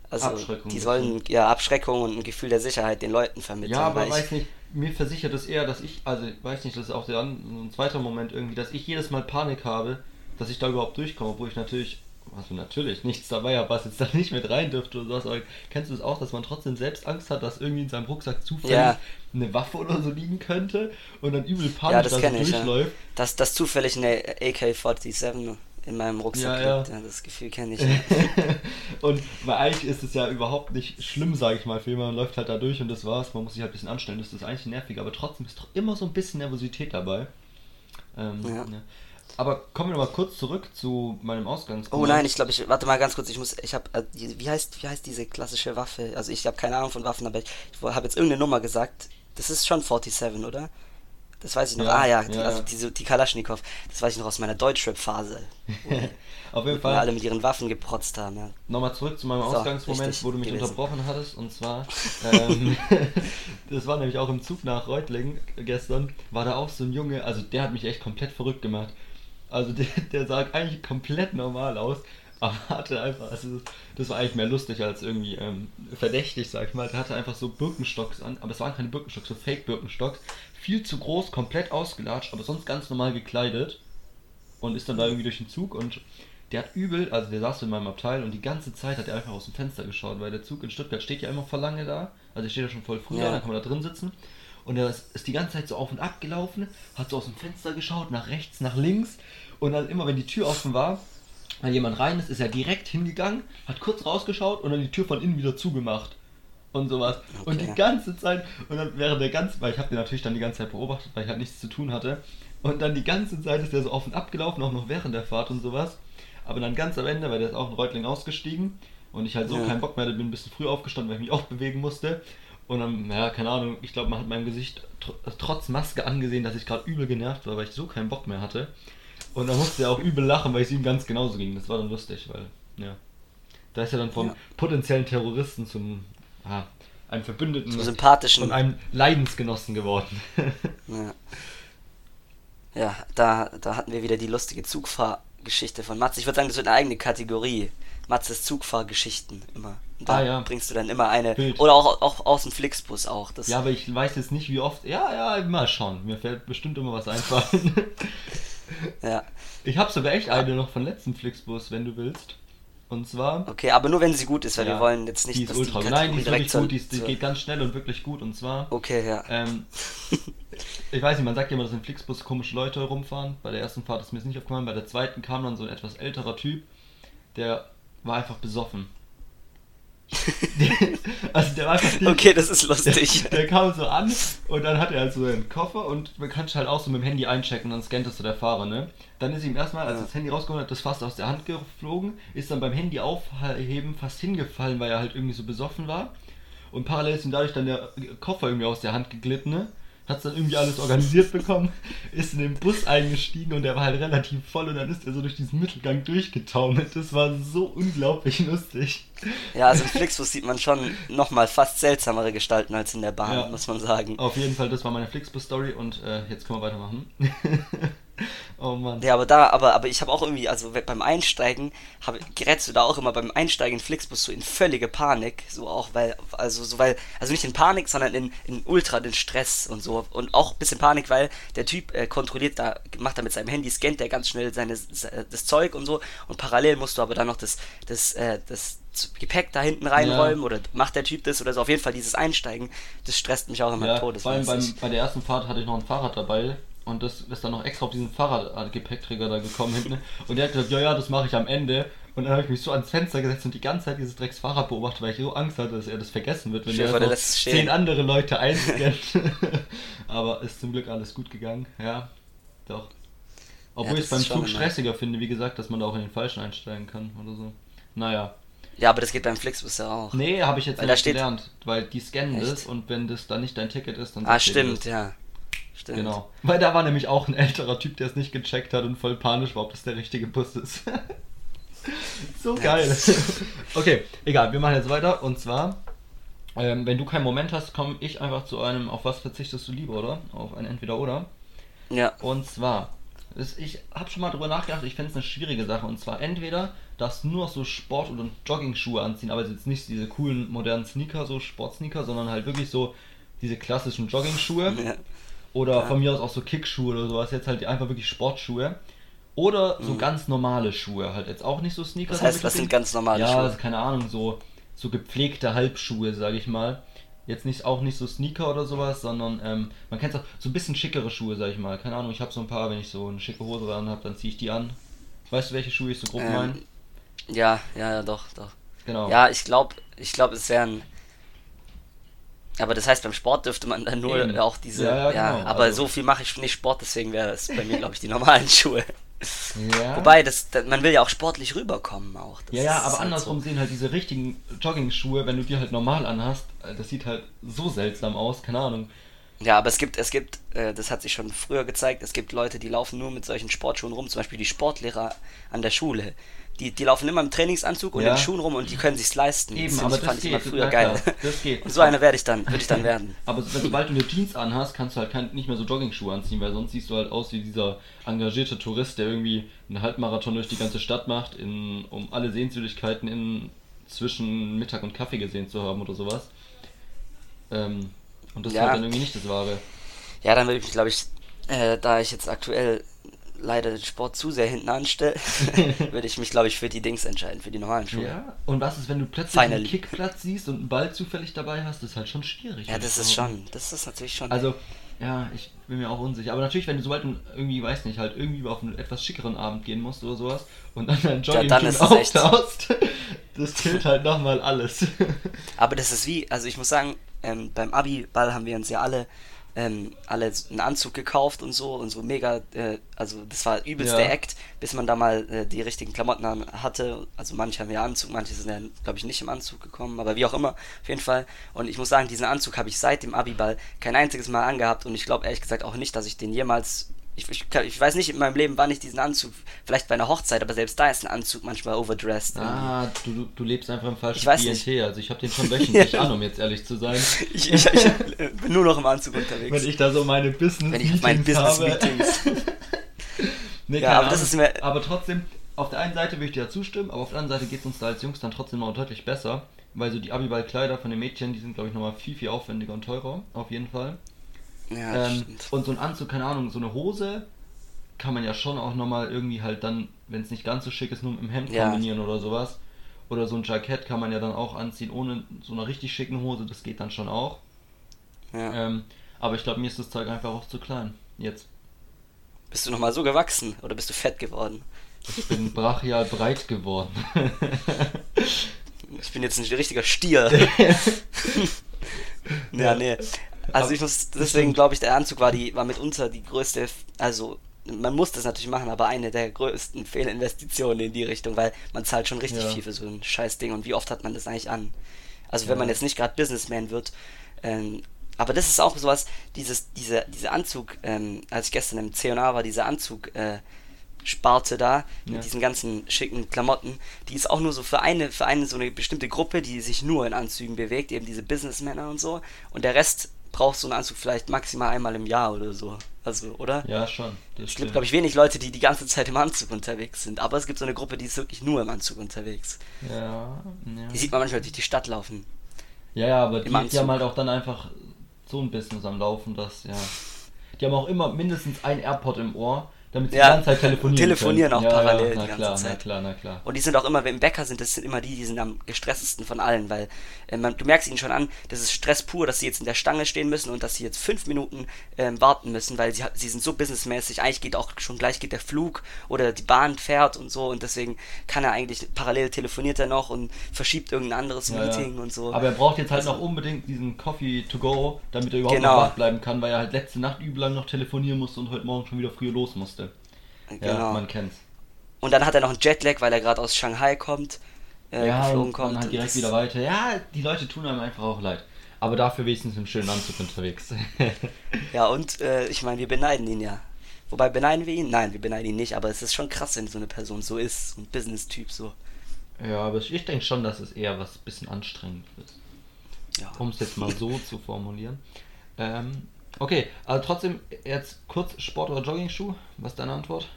also Abschreckung die sollen ja Abschreckung und ein Gefühl der Sicherheit den Leuten vermitteln. Ja, aber ich, weiß nicht, mir versichert es eher, dass ich, also weiß nicht, das ist auch der, ein zweiter Moment irgendwie, dass ich jedes Mal Panik habe, dass ich da überhaupt durchkomme, obwohl ich natürlich, also natürlich nichts dabei habe, was jetzt da nicht mit rein dürfte oder sowas, aber kennst du es auch, dass man trotzdem selbst Angst hat, dass irgendwie in seinem Rucksack zufällig Ja. eine Waffe oder so liegen könnte und dann übel panisch ja, das da so kenne ich. Ja. durchläuft? Dass, dass zufällig eine AK-47 in meinem Rucksack Ja, liegt. Ja, das Gefühl kenne ich. [laughs] Und weil eigentlich ist es ja überhaupt nicht schlimm, sage ich mal, für jemanden, man läuft halt da durch und das war's, man muss sich halt ein bisschen anstellen, das ist eigentlich nervig, aber trotzdem ist doch immer so ein bisschen Nervosität dabei. Ähm, Ja. ne. Aber kommen wir mal kurz zurück zu meinem Ausgangsgrund. Oh nein, ich glaube, ich warte mal ganz kurz. Ich muss, ich habe, äh, die- wie heißt, wie heißt diese klassische Waffe? Also ich habe keine Ahnung von Waffen, aber ich, ich habe jetzt irgendeine Nummer gesagt. Das ist schon 47, oder? Das weiß ich noch. Ja, ah ja, die, ja. also diese, die Kalaschnikow. Das weiß ich noch aus meiner Deutschrap-Phase. [laughs] Auf jeden Wo alle Fall mit ihren Waffen geprotzt haben. Ja. nochmal zurück zu meinem So, Ausgangsmoment, wo du mich gewesen. unterbrochen hattest. Und zwar, [laughs] ähm, [laughs] das war nämlich auch im Zug nach Reutlingen gestern, war da auch so ein Junge, also der hat mich echt komplett verrückt gemacht. Also der, der sah eigentlich komplett normal aus, aber hatte einfach, also das war eigentlich mehr lustig als irgendwie ähm, verdächtig, sag ich mal. Der hatte einfach so Birkenstocks an, aber es waren keine Birkenstocks, so Fake-Birkenstocks. Viel zu groß, komplett ausgelatscht, aber sonst ganz normal gekleidet. Und ist dann da irgendwie durch den Zug und der hat übel, also der saß in meinem Abteil und die ganze Zeit hat er einfach aus dem Fenster geschaut, weil der Zug in Stuttgart steht ja immer voll lange da. Also der steht ja schon voll früh Ja. da, dann kann man da drin sitzen. Und er ist, ist die ganze Zeit so auf und ab gelaufen, hat so aus dem Fenster geschaut, nach rechts, nach links. Und dann immer, wenn die Tür offen war, wenn jemand rein ist, ist er direkt hingegangen, hat kurz rausgeschaut und dann die Tür von innen wieder zugemacht. Und sowas. Und die Okay. ganze Zeit, und dann während der ganzen, weil ich habe den natürlich dann die ganze Zeit beobachtet, weil ich halt nichts zu tun hatte. Und dann die ganze Zeit ist der so auf und ab gelaufen, auch noch während der Fahrt und sowas. Aber dann ganz am Ende, weil der ist auch in Reutling ausgestiegen und ich halt so Ja. keinen Bock mehr hatte, bin ein bisschen früh aufgestanden, weil ich mich auch bewegen musste. Und dann, ja, keine Ahnung, ich glaube, man hat meinem Gesicht tr trotz Maske angesehen, dass ich gerade übel genervt war, weil ich so keinen Bock mehr hatte. Und dann musste er auch übel lachen, weil es ihm ganz genauso ging. Das war dann lustig, weil, ja. Da ist er dann vom Ja. potenziellen Terroristen zum, ah, einem Verbündeten Zum sympathischen. und einem Leidensgenossen geworden. [laughs] Ja, ja da, da hatten wir wieder die lustige Zugfahrgeschichte von Matze. Ich würde sagen, das wird eine eigene Kategorie. Matzes Zugfahrgeschichten immer. Und da Ah, ja. bringst du dann immer eine. Bild. Oder auch, auch aus dem Flixbus auch. Das, ja, aber ich weiß jetzt nicht, wie oft. Ja, ja, immer schon. Mir fällt bestimmt immer was einfallen. [laughs] [laughs] [laughs] ja. ich habe sogar echt eine noch von letzten Flixbus, wenn du willst. Und zwar. Okay, aber nur wenn sie gut ist, weil ja, wir wollen jetzt nicht, die ist dass ultra. die Nein, die ist wirklich gut. Die, ist, die geht ganz schnell und wirklich gut. Und zwar. Okay, ja. Ähm, [laughs] ich weiß nicht, man sagt ja immer, dass im Flixbus komische Leute rumfahren. Bei der ersten Fahrt ist mir das nicht aufgefallen. Bei der zweiten kam dann so ein etwas älterer Typ, der war einfach besoffen. [laughs] also der war einfach Okay, das ist lustig. der, [laughs] der kam so an und dann hat er halt so einen Koffer und man kann halt auch so mit dem Handy einchecken und dann scannt das so der Fahrer, ne? Dann ist ihm erstmal, als er das Handy rausgeholt hat, das fast aus der Hand geflogen, ist dann beim Handy aufheben fast hingefallen, weil er halt irgendwie so besoffen war. Und parallel ist ihm dadurch dann der Koffer irgendwie aus der Hand geglitten, ne? Hat's dann irgendwie alles organisiert bekommen, ist in den Bus eingestiegen und der war halt relativ voll und dann ist er so durch diesen Mittelgang durchgetaumelt. Das war so unglaublich lustig. Ja, also im Flixbus sieht man schon nochmal fast seltsamere Gestalten als in der Bahn, Ja. muss man sagen. Auf jeden Fall, das war meine Flixbus-Story und äh, jetzt können wir weitermachen. [laughs] Oh Mann. Ja, aber da, aber, aber ich habe auch irgendwie, also beim Einsteigen, hab, gerätst du da auch immer beim Einsteigen in Flixbus so in völlige Panik, so auch, weil, also so, weil, also nicht in Panik, sondern in, in ultra den Stress und so. Und auch ein bisschen Panik, weil der Typ äh, kontrolliert da, macht da mit seinem Handy, scannt der ganz schnell seine, das Zeug und so. Und parallel musst du aber dann noch das, das, äh, das Gepäck da hinten reinräumen ja. oder macht der Typ das oder so. Auf jeden Fall dieses Einsteigen, das stresst mich auch immer ja, todes. Vor allem beim, bei der ersten Fahrt hatte ich noch ein Fahrrad dabei und das ist dann noch extra auf diesen Fahrradgepäckträger da gekommen hinten. Und der hat gesagt, ja, ja, das mache ich am Ende. Und dann habe ich mich so ans Fenster gesetzt und die ganze Zeit dieses Drecks Fahrrad beobachtet, weil ich so Angst hatte, dass er das vergessen wird, wenn Schön, der zehn andere Leute einscannt. [laughs] Aber ist zum Glück alles gut gegangen, ja, doch. Obwohl ja, ich es beim Zug stressiger finde, wie gesagt, dass man da auch in den falschen einsteigen kann oder so. Naja. Ja, aber das geht beim Flixbus ja auch. Nee, habe ich jetzt weil nicht gelernt, weil die scannen Echt? das und wenn das dann nicht dein Ticket ist, dann... Ah, stimmt, ja. Stimmt. Genau. Weil da war nämlich auch ein älterer Typ, der es nicht gecheckt hat und voll panisch war, ob das der richtige Bus ist. [laughs] so geil. [laughs] okay, egal, wir machen jetzt weiter. Und zwar, ähm, wenn du keinen Moment hast, komme ich einfach zu einem, auf was verzichtest du lieber, oder? Auf ein Entweder-Oder. Ja. Und zwar, ich habe schon mal drüber nachgedacht, ich fände es eine schwierige Sache. Und zwar entweder darfst nur noch so Sport- oder Jogging-Schuhe anziehen, aber jetzt nicht diese coolen modernen Sneaker, so Sportsneaker, sondern halt wirklich so diese klassischen Jogging-Schuhe. Ja. Oder ja. von mir aus auch so Kickschuhe oder sowas, jetzt halt einfach wirklich Sportschuhe. Oder so mhm. ganz normale Schuhe, halt jetzt auch nicht so Sneaker. Das heißt, was sind ganz normale ja, Schuhe? Ja, also keine Ahnung, so, so gepflegte Halbschuhe, sag ich mal. Jetzt nicht auch nicht so Sneaker oder sowas, sondern ähm, man kennt auch so ein bisschen schickere Schuhe, sag ich mal. Keine Ahnung, ich habe so ein paar, wenn ich so eine schicke Hose dran habe, dann ziehe ich die an. Weißt du, welche Schuhe ich so grob ähm, meine? Ja, ja, ja, doch, doch. Genau. Ja, ich glaube, ich glaube, es wären aber das heißt, beim Sport dürfte man dann nur Eben. auch diese. Ja, ja, genau. aber also. so viel mache ich nicht Sport, deswegen wäre es bei mir, glaube ich, die normalen [laughs] Schuhe. Ja. Wobei, das, das, man will ja auch sportlich rüberkommen auch. Das ja, ja, aber halt andersrum so. sehen halt diese richtigen Jogging-Schuhe, wenn du die halt normal anhast, äh, das sieht halt so seltsam aus, keine Ahnung. Ja, aber es gibt, es gibt, äh, das hat sich schon früher gezeigt, es gibt Leute, die laufen nur mit solchen Sportschuhen rum, zum Beispiel die Sportlehrer an der Schule die, die laufen immer im Trainingsanzug und ja. in Schuhen rum und die können sich's leisten. Eben, das aber das fand geht, ich immer früher geil. Klar, das geht. Und [laughs] so einer werde ich dann, würde ich dann werden. aber sobald du eine Jeans anhast, kannst du halt kein, nicht mehr so Jogging-Schuhe anziehen, weil sonst siehst du halt aus wie dieser engagierte Tourist, der irgendwie einen Halbmarathon durch die ganze Stadt macht, in, um alle Sehenswürdigkeiten in zwischen Mittag und Kaffee gesehen zu haben oder sowas. Ähm, und das ja. ist halt dann irgendwie nicht das Wahre. Ja, dann würde ich mich, glaube ich, äh, da ich jetzt aktuell leider den Sport zu sehr hinten anstelle, [laughs] würde ich mich, glaube ich, für die Dings entscheiden, für die normalen Schuhe. Ja, und was ist, wenn du plötzlich Finally. einen Kickplatz siehst und einen Ball zufällig dabei hast? Das ist halt schon schwierig. Ja, das ist schon, das ist natürlich schon. Also, ja, ich bin mir auch unsicher. Aber natürlich, wenn du sobald du irgendwie, weiß nicht, halt irgendwie auf einen etwas schickeren Abend gehen musst oder sowas und dann dein Jogging ja, auftauchst, [laughs] das killt halt nochmal alles. Aber das ist wie, also ich muss sagen, ähm, beim Abi-Ball haben wir uns ja alle ähm, alle einen Anzug gekauft und so und so mega, äh, also das war übelst ja. der Act, bis man da mal äh, die richtigen Klamotten hatte. Also manche haben ja Anzug, manche sind ja, glaube ich, nicht im Anzug gekommen, aber wie auch immer, auf jeden Fall. Und ich muss sagen, diesen Anzug habe ich seit dem Abiball kein einziges Mal angehabt und ich glaube ehrlich gesagt auch nicht, dass ich den jemals ich, ich, ich, weiß nicht in meinem Leben, wann ich diesen Anzug, vielleicht bei einer Hochzeit, aber selbst da ist ein Anzug manchmal overdressed. Ah, du, du lebst einfach im falschen Klientel. Also ich habe den schon wöchentlich [laughs] an, um jetzt ehrlich zu sein. [laughs] ich, ich, ich bin nur noch im Anzug unterwegs. Wenn ich da so meine Business Wenn ich meine Business Meetings. [laughs] nee, ja, aber, das ist mir aber trotzdem, auf der einen Seite würde ich dir ja zustimmen, aber auf der anderen Seite geht es uns da als Jungs dann trotzdem noch deutlich besser. Weil so die Abiball-Kleider von den Mädchen, die sind glaube ich nochmal viel, viel aufwendiger und teurer, auf jeden Fall. Ja, ähm, und so ein Anzug, keine Ahnung, so eine Hose kann man ja schon auch nochmal irgendwie halt dann, wenn es nicht ganz so schick ist, nur mit dem Hemd ja. kombinieren oder sowas. Oder so ein Jackett kann man ja dann auch anziehen ohne so einer richtig schicken Hose, das geht dann schon auch. Ja. Ähm, aber ich glaube, mir ist das Zeug einfach auch zu klein. Jetzt. Bist du nochmal so gewachsen oder bist du fett geworden? Ich bin brachial breit geworden. [laughs] ich bin jetzt ein richtiger Stier. [laughs] [laughs] ja, nee. Also ich muss, deswegen glaube ich, der Anzug war die, war mitunter die größte, also man muss das natürlich machen, aber eine der größten Fehlinvestitionen in die Richtung, weil man zahlt schon richtig ja. viel für so ein scheiß Ding und wie oft hat man das eigentlich an? Also wenn man jetzt nicht gerade Businessman wird, ähm, aber das ist auch sowas, dieses, diese, diese Anzug, ähm, als ich gestern im C&A war, diese Anzug, äh, Sparte da ja. mit diesen ganzen schicken Klamotten, die ist auch nur so für eine für eine so eine bestimmte Gruppe, die sich nur in Anzügen bewegt, eben diese Businessmänner und so und der Rest braucht so einen Anzug vielleicht maximal einmal im Jahr oder so. Also, oder? Ja, schon. es gibt, glaube ich, wenig Leute, die die ganze Zeit im Anzug unterwegs sind. Aber es gibt so eine Gruppe, die ist wirklich nur im Anzug unterwegs. Ja, ja. Die sieht man manchmal durch die Stadt laufen. Ja, ja, aber die, die, haben halt auch dann einfach so ein Business am Laufen, dass, ja. Die haben auch immer mindestens ein AirPod im Ohr damit sie ja, die ganze Zeit telefonieren telefonieren können. auch ja, parallel ja, die ganze klar, Zeit. Na klar, na klar. Und die sind auch immer, wenn im Bäcker sind, das sind immer die, die sind am gestresstesten von allen, weil äh, man, du merkst ihnen schon an, das ist Stress pur, dass sie jetzt in der Stange stehen müssen und dass sie jetzt fünf Minuten ähm, warten müssen, weil sie, sie sind so businessmäßig, eigentlich geht auch schon gleich geht der Flug oder die Bahn fährt und so und deswegen kann er eigentlich, parallel telefoniert er noch und verschiebt irgendein anderes ja, Meeting und so. Aber er braucht jetzt halt also, noch unbedingt diesen Coffee to go, damit er überhaupt genau. noch wach bleiben kann, weil er halt letzte Nacht übel lang noch telefonieren musste und heute Morgen schon wieder früher los musste. Genau. Ja, man kennt's. Und dann hat er noch einen Jetlag, weil er gerade aus Shanghai kommt. Äh, ja, und kommt. dann halt direkt wieder weiter. Ja, die Leute tun einem einfach auch leid. Aber dafür wenigstens im schönen Anzug unterwegs. [laughs] ja, und äh, ich meine, wir beneiden ihn ja. Wobei beneiden wir ihn? Nein, wir beneiden ihn nicht, aber es ist schon krass, wenn so eine Person so ist, so ein Business-Typ so. Ja, aber ich denke schon, dass es eher was bisschen anstrengend ist. Ja. Um es jetzt mal so zu formulieren. Ähm, okay, also trotzdem jetzt kurz Sport- oder Jogging-Schuh. Was ist deine Antwort?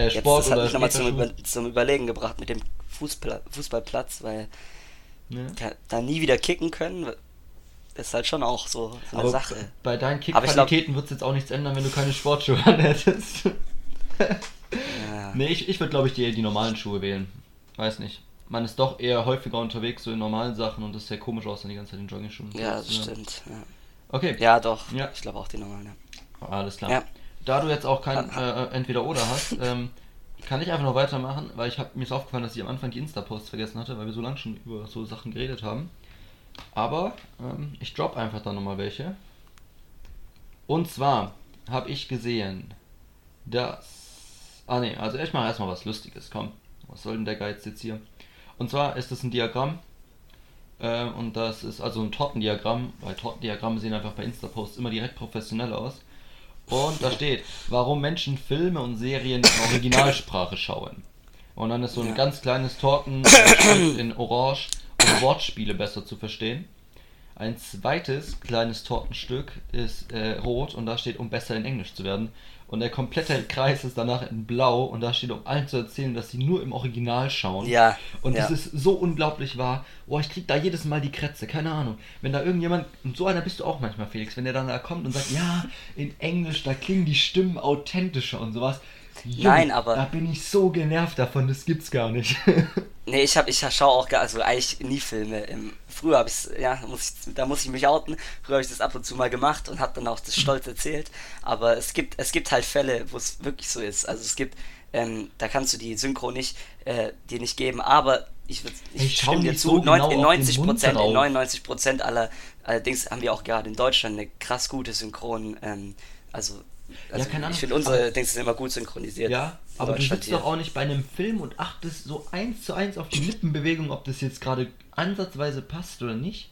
Äh, Sport Jetzt, das hat mich nochmal zum, Über, zum Überlegen gebracht mit dem Fußpla Fußballplatz, weil ja. da nie wieder kicken können, ist halt schon auch so, so eine Aber Sache. Bei deinen Kickqualitäten wird es jetzt auch nichts ändern, wenn du keine Sportschuhe [laughs] hättest. ja. Nee, ich, ich würde glaube ich die, die normalen Schuhe wählen. Weiß nicht. Man ist doch eher häufiger unterwegs so in normalen Sachen und das ist sehr komisch aus, dann die ganze Zeit in Jogging-Schuhen. Ja, das ja. stimmt. Ja. Okay. Ja, doch. Ja. Ich glaube auch die normalen, ja. Alles klar. Ja da du jetzt auch kein äh, Entweder-Oder hast, ähm, kann ich einfach noch weitermachen, weil ich habe mir ist aufgefallen, dass ich am Anfang die Insta-Posts vergessen hatte, weil wir so lange schon über so Sachen geredet haben. Aber ähm, ich drop einfach da nochmal welche. Und zwar habe ich gesehen, dass. Ah ne, also ich mache erstmal was Lustiges, komm. Was soll denn der Geiz jetzt hier? Und zwar ist das ein Diagramm. Äh, und das ist also ein Tortendiagramm, weil Tortendiagramme sehen einfach bei Insta-Posts immer direkt professionell aus. Und da steht, warum Menschen Filme und Serien in Originalsprache schauen. Und dann ist so ein ganz kleines Torten in Orange, um Wortspiele besser zu verstehen. Ein zweites kleines Tortenstück ist äh, rot und da steht, um besser in Englisch zu werden. Und der komplette Kreis ist danach in blau und da steht, um allen zu erzählen, dass sie nur im Original schauen. Ja. Und ja. das ist so unglaublich wahr. Boah, ich krieg da jedes Mal die Krätze, keine Ahnung. Wenn da irgendjemand, und so einer bist du auch manchmal, Felix, wenn der dann da kommt und sagt, ja, in Englisch, da klingen die Stimmen authentischer und sowas. Junge, Nein, aber. Da bin ich so genervt davon, das gibt's gar nicht. [laughs] nee, ich, hab, ich schaue auch gar, also eigentlich nie Filme. Im, früher habe ich ja, muss ich, da muss ich mich outen. Früher habe ich das ab und zu mal gemacht und habe dann auch das stolz erzählt. Aber es gibt, es gibt halt Fälle, wo es wirklich so ist. Also es gibt, ähm, da kannst du die Synchro nicht, äh, dir nicht geben, aber ich, würd, ich, ich stimme dir zu, so genau in 90 Prozent, in 99 Prozent aller, allerdings haben wir auch gerade in Deutschland eine krass gute Synchron, ähm, also also ja, keine Ahnung. Ich finde unsere aber, Dings sind immer gut synchronisiert. Ja, aber du sitzt doch auch nicht bei einem Film und achtest so eins zu eins auf die Lippenbewegung, ob das jetzt gerade ansatzweise passt oder nicht.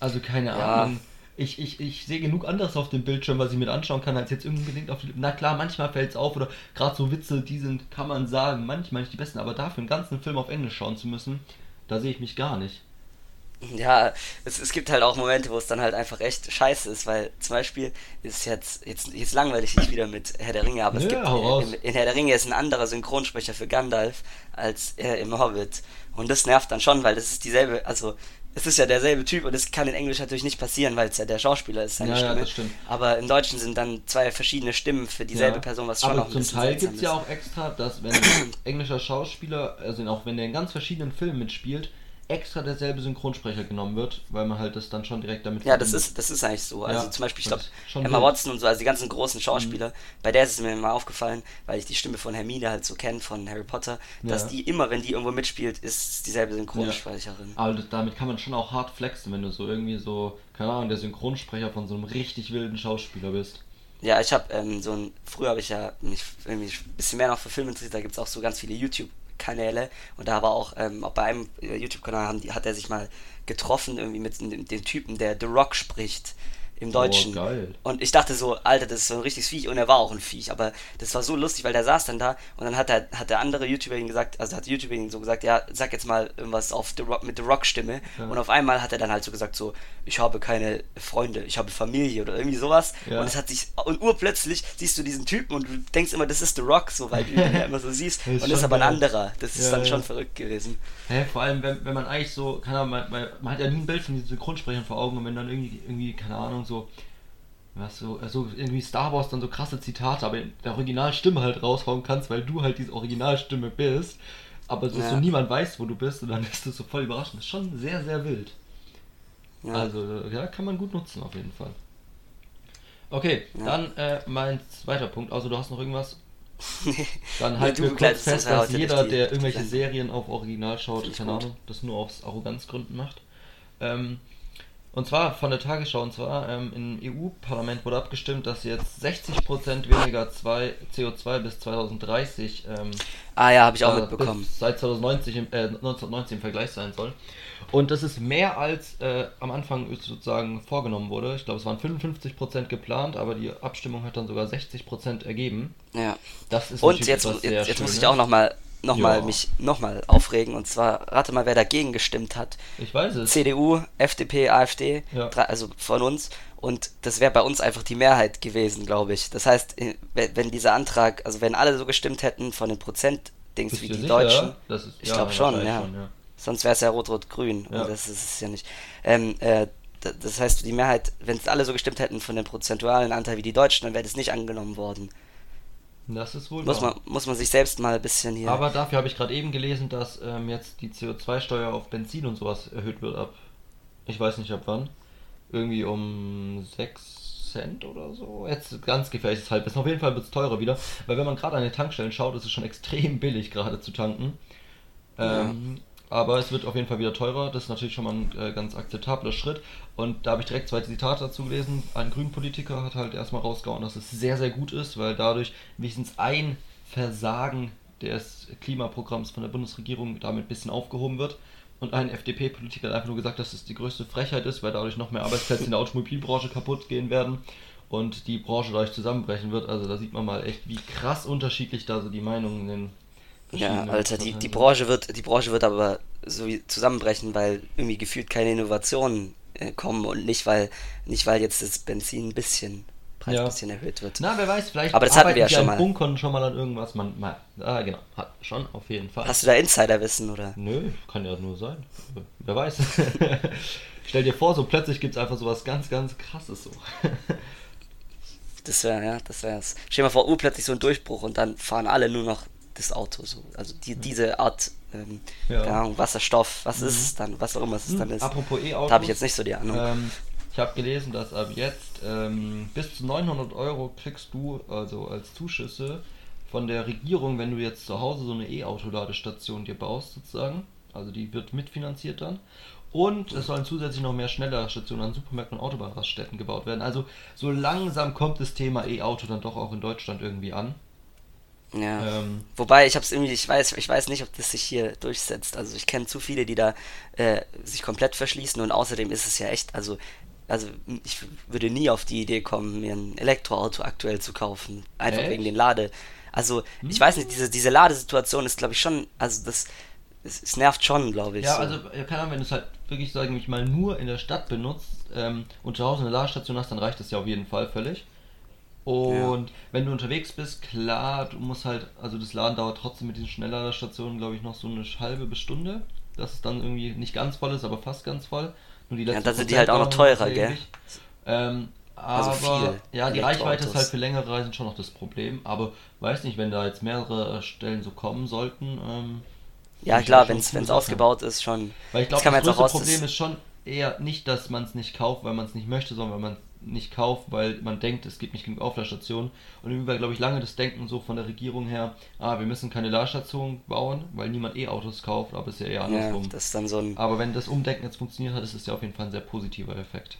Also keine ja. Ahnung. Ich, ich, ich sehe genug anderes auf dem Bildschirm, was ich mir anschauen kann, als jetzt unbedingt auf die Lippen. Na klar, manchmal fällt es auf oder gerade so Witze, die sind, kann man sagen, manchmal nicht die besten, aber dafür einen ganzen Film auf Englisch schauen zu müssen, da sehe ich mich gar nicht. Ja, es, es gibt halt auch Momente, wo es dann halt einfach echt scheiße ist, weil zum Beispiel ist jetzt, jetzt, jetzt langweilig ich wieder mit Herr der Ringe, aber es gibt in, in, Herr der Ringe ist ein anderer Synchronsprecher für Gandalf als äh, im Hobbit. Und das nervt dann schon, weil das ist dieselbe, also es ist ja derselbe Typ und es kann in Englisch natürlich nicht passieren, weil es ja der Schauspieler ist, seine ja, Stimme. Ja, das stimmt. Aber im Deutschen sind dann zwei verschiedene Stimmen für dieselbe ja, Person, was schon aber auch ein zum Teil gibt es ja auch extra, dass wenn ein englischer Schauspieler, also auch wenn der in ganz verschiedenen Filmen mitspielt, extra derselbe Synchronsprecher genommen wird, weil man halt das dann schon direkt damit. Ja, das ist, das ist eigentlich so. Also ja, zum Beispiel, ich glaube, Emma wild. Watson und so, also die ganzen großen Schauspieler, mhm. bei der ist es mir immer aufgefallen, weil ich die Stimme von Hermine halt so kenne, von Harry Potter, dass ja. die immer, wenn die irgendwo mitspielt, ist dieselbe Synchronsprecherin. Ja. Aber damit kann man schon auch hart flexen, wenn du so irgendwie so, keine Ahnung, der Synchronsprecher von so einem richtig wilden Schauspieler bist. Ja, ich habe ähm, so ein, früher habe ich ja mich irgendwie ein bisschen mehr noch für Filme interessiert, da gibt es auch so ganz viele YouTube- Kanäle. Und da war auch, ähm, auch bei einem äh, YouTube-Kanal hat er sich mal getroffen irgendwie mit dem, dem Typen, der The Rock spricht im Deutschen. Oh, geil. Und ich dachte so, Alter, das ist so ein richtiges Viech und er war auch ein Viech, aber das war so lustig, weil der saß dann da und dann hat der, hat der andere YouTuber ihn gesagt, also hat YouTuber ihn so gesagt, ja, sag jetzt mal irgendwas auf The Rock, mit The Rock Stimme Ja. und auf einmal hat er dann halt so gesagt so, ich habe keine Freunde, ich habe Familie oder irgendwie sowas Ja. und es hat sich, und urplötzlich siehst du diesen Typen und du denkst immer, das ist The Rock, so, weil du ihn ja immer so siehst [laughs] Das und das ist aber ein anderer, das ist Ja, dann schon verrückt gewesen. Hä, vor allem, wenn, wenn man eigentlich so, keine Ahnung, man, man, man hat ja nie ein Bild von diesen Synchronsprechern vor Augen und wenn dann irgendwie, irgendwie keine Ahnung, so, was so, so irgendwie Star Wars dann so krasse Zitate, aber in der Originalstimme halt raushauen kannst, weil du halt diese Originalstimme bist, aber dass Ja. so niemand weiß, wo du bist und dann [laughs] bist du so voll überrascht. Das ist schon sehr, sehr wild. Ja. Also, ja, kann man gut nutzen auf jeden Fall. Okay, Ja. dann äh, mein zweiter Punkt. Also, du hast noch irgendwas? [laughs] Dann halten du wir kurz fest, das ja dass jeder, der irgendwelche. Serien auf Original schaut, keine. Ahnung, das nur aus Arroganzgründen macht. Ähm, und zwar von der Tagesschau, und zwar ähm, im EU-Parlament wurde abgestimmt, dass jetzt 60% weniger zwei, CO2 bis 2030 ähm, Ah ja, habe ich auch äh, mitbekommen. seit 2090 im, äh, 1990 im Vergleich sein soll. Und das ist mehr als äh, am Anfang sozusagen vorgenommen wurde. Ich glaube, es waren 55% geplant, aber die Abstimmung hat dann sogar 60% ergeben. Ja. Das ist Und jetzt, jetzt, jetzt muss ich auch nochmal noch mal Ja. mich nochmal aufregen. Und zwar, rate mal, wer dagegen gestimmt hat. Ich weiß es. CDU, FDP, AfD, Ja. also von uns. Und das wäre bei uns einfach die Mehrheit gewesen, glaube ich. Das heißt, äh, wenn dieser Antrag, also wenn alle so gestimmt hätten von den Prozentdings wie die sicher? Deutschen, ist, ich ja, glaube schon, ja. wahrscheinlich Sonst wäre es ja rot-rot-grün. Ja. Und das ist es ja nicht. Ähm, äh, das heißt, die Mehrheit, wenn es alle so gestimmt hätten von den prozentualen Anteil wie die Deutschen, dann wäre das nicht angenommen worden. Das ist wohl Muss wahr. man, muss man sich selbst mal ein bisschen hier. Aber dafür habe ich gerade eben gelesen, dass ähm, jetzt die CO2-Steuer auf Benzin und sowas erhöht wird ab. Ich weiß nicht ab wann. Irgendwie um 6 Cent oder so. Jetzt ganz gefährliches Halbwissen. Auf jeden Fall wird es teurer wieder. Weil wenn man gerade an den Tankstellen schaut, ist es schon extrem billig gerade zu tanken. Ähm, Aber es wird auf jeden Fall wieder teurer. Das ist natürlich schon mal ein äh, ganz akzeptabler Schritt. Und da habe ich direkt zwei Zitate dazu gelesen. Ein Grünpolitiker hat halt erstmal rausgehauen, dass es sehr, sehr gut ist, weil dadurch wenigstens ein Versagen des Klimaprogramms von der Bundesregierung damit ein bisschen aufgehoben wird. Und ein FDP-Politiker hat einfach nur gesagt, dass es die größte Frechheit ist, weil dadurch noch mehr Arbeitsplätze in der Automobilbranche kaputt gehen werden und die Branche dadurch zusammenbrechen wird. Also da sieht man mal echt, wie krass unterschiedlich da so die Meinungen in den Ja, Alter, die, die. Branche wird, die Branche wird aber so zusammenbrechen, weil irgendwie gefühlt keine Innovationen äh, kommen und nicht weil nicht weil jetzt das Benzin ein bisschen Preis Ja. ein bisschen erhöht wird. Na, wer weiß, vielleicht Aber das hatten wir ja schon mal. Bunkern schon mal an irgendwas. Man, mal, ah, genau, hat schon, auf jeden Fall. Hast du da Insiderwissen oder? Nö, kann ja nur sein. Wer weiß. [laughs] Stell dir vor, so plötzlich gibt es einfach sowas ganz, ganz krasses so. [laughs] Das wäre ja, das wär's. Stell dir mal vor, urplötzlich so ein Durchbruch und dann fahren alle nur noch das Auto so. Also die, diese Art, ähm, Ja. Ahnung, Wasserstoff, was ist es dann, was auch immer es dann ist. Apropos E-Autos. Da habe ich jetzt nicht so die Ahnung. Ähm, ich habe gelesen, dass ab jetzt ähm, bis zu 900 Euro kriegst du also als Zuschüsse von der Regierung, wenn du jetzt zu Hause so eine E-Auto-Ladestation dir baust sozusagen. Also die wird mitfinanziert dann. Und es sollen zusätzlich noch mehr Schnellladestationen an Supermärkten und Autobahnraststätten gebaut werden. Also so langsam kommt das Thema E-Auto dann doch auch in Deutschland irgendwie an. Ja. Ähm, Wobei ich habe es irgendwie, ich weiß, ich weiß nicht, ob das sich hier durchsetzt. Also ich kenne zu viele, die da äh, sich komplett verschließen und außerdem ist es ja echt, also also ich würde nie auf die Idee kommen, mir ein Elektroauto aktuell zu kaufen, einfach Echt? wegen den Lade. Also ich weiß nicht, diese diese Ladesituation ist glaube ich schon, also das es, es nervt schon, glaube ich. Ja, so. also, ja, keine Ahnung, wenn du es halt wirklich, sagen wir mal, nur in der Stadt benutzt ähm, und zu Hause eine Ladestation hast, dann reicht das ja auf jeden Fall völlig. Und wenn du unterwegs bist, klar, du musst halt, also das Laden dauert trotzdem mit diesen Schnellladerstationen, glaube ich, noch so eine halbe bis Stunde, dass es dann irgendwie nicht ganz voll ist, aber fast ganz voll. Nur die letzten dann sind die halt auch noch teurer, gell? Ähm, Also aber, viel ja, die Reichweite ist halt für längere Reisen schon noch das Problem, aber weiß nicht, wenn da jetzt mehrere Stellen so kommen sollten, ähm, ja klar, wenn es ausgebaut ist, schon. weil ich glaube, das, auch größte Problem das- ist schon eher nicht, dass man es nicht kauft, weil man es nicht möchte, sondern weil man es nicht kauft, weil man denkt, es gibt nicht genug Aufladestationen. Und war, glaube ich, lange das Denken so von der Regierung her, ah, wir müssen keine Ladestationen bauen, weil niemand E-Autos kauft, aber es ist ja eher Ja, andersrum. das ist dann so ein aber wenn das Umdenken jetzt funktioniert hat, ist es ja auf jeden Fall ein sehr positiver Effekt.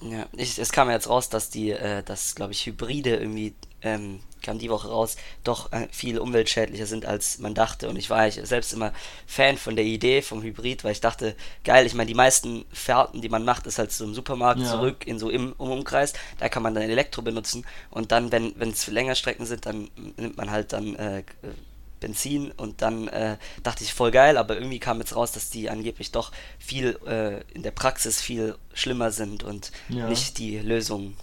Ja, ich, es kam ja jetzt raus, dass die, äh, dass, glaube ich, Hybride irgendwie, ähm, kam die Woche raus, doch äh, viel umweltschädlicher sind, als man dachte. Und ich war eigentlich selbst immer Fan von der Idee vom Hybrid, weil ich dachte, geil, ich meine, die meisten Fahrten, die man macht, ist halt so im Supermarkt Ja. zurück in so im, im Umkreis. Da kann man dann Elektro benutzen. Und dann, wenn wenn es länger Strecken sind, dann nimmt man halt dann äh, Benzin und dann äh, dachte ich voll geil, aber irgendwie kam jetzt raus, dass die angeblich doch viel äh, in der Praxis viel schlimmer sind und Ja. nicht die Lösung.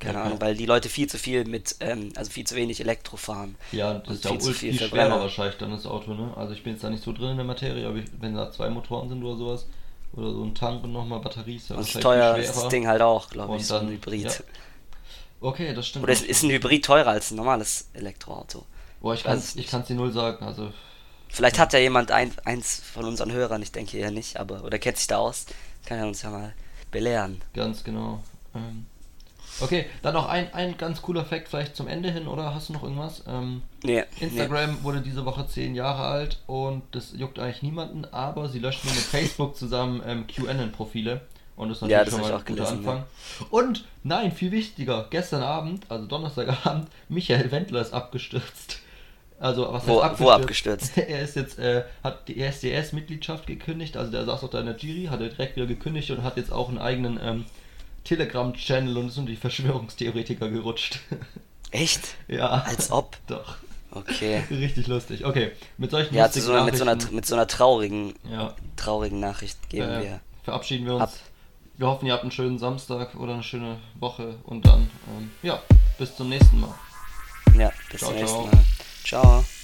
Keine Ja, Ahnung, weil die Leute viel zu viel mit, ähm, also viel zu wenig Elektro fahren. Ja, das ist ja viel auch viel, viel schwerer wahrscheinlich dann das Auto, ne? Also ich bin jetzt da nicht so drin in der Materie, aber ich, wenn da zwei Motoren sind oder sowas, oder so ein Tank und nochmal Batterie, ist ja Und wahrscheinlich teuer ist das Ding halt auch, glaube ich, so ein Hybrid. ja. Okay, das stimmt. Oder ist, ist ein Hybrid teurer als ein normales Elektroauto? Boah, ich kann es ich kann's dir null sagen, also Vielleicht hat ja jemand ein, eins von unseren Hörern, ich denke eher nicht, aber oder kennt sich da aus, kann er uns ja mal belehren. ganz genau. Ähm, okay, dann noch ein, ein ganz cooler Fact vielleicht zum Ende hin, oder hast du noch irgendwas? Ähm, Nee, Instagram wurde diese Woche zehn Jahre alt und das juckt eigentlich niemanden, aber sie löschen nur mit Facebook zusammen ähm, QAnon-Profile. Und das ist Ja, natürlich das schon mal ein guter gelesen, Anfang. Und nein, viel wichtiger, gestern Abend, also Donnerstagabend, Michael Wendler ist abgestürzt. Also was Wo- heißt wo abgestürzt? [laughs] er ist jetzt, äh, hat die SDS-Mitgliedschaft gekündigt, also der saß auch da in der Jury, hat er direkt wieder gekündigt und hat jetzt auch einen eigenen ähm, Telegram-Channel und ist unter die Verschwörungstheoretiker gerutscht. [laughs] Echt? ja. Als ob. Doch. Okay. [laughs] Richtig lustig. Okay, mit solchen Ja, lustigen so, mit, so einer, Nachrichten, mit so einer traurigen, ja, traurigen Nachricht geben äh, wir. verabschieden wir uns. ab. Wir hoffen, ihr habt einen schönen Samstag oder eine schöne Woche und dann, ähm, ja, bis zum nächsten Mal. Ja, bis Ciao, zum nächsten ciao. Ciao.